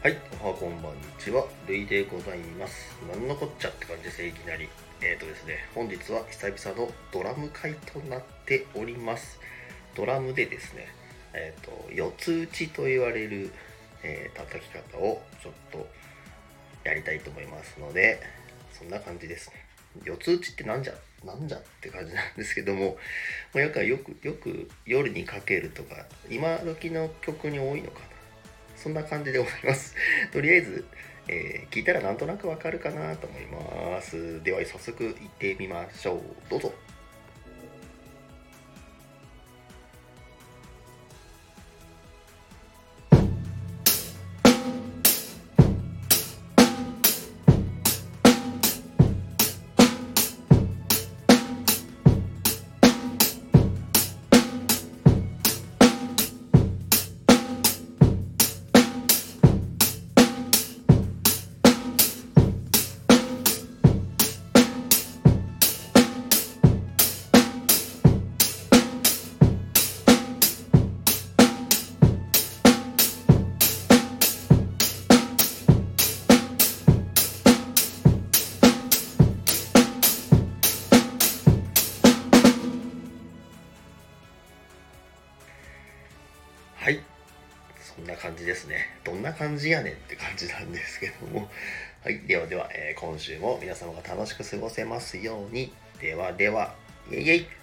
はいおはこんばんにちは、るいでございます。なんのこっちゃって感じです、いきなり。えっ、ー、とですね、本日は久々のドラム会となっております。ドラムでですね、えっ、と、四つ打ちと言われる、えー叩き方をちょっとやりたいと思いますので、そんな感じですね。四つ打ちってなんじゃなんじゃって感じなんですけども、まあ、よくよくよく夜にかけるとか今時の曲に多いのかなそんな感じでございます。とりあえず、えー聞いたらなんとなくわかるかなと思います。では早速行ってみましょう。どうぞ。はい。そんな感じですね。どんな感じやねんって感じなんですけども。はい。ではでは、えー今週も皆様が楽しく過ごせますように。ではではイエイイエイ。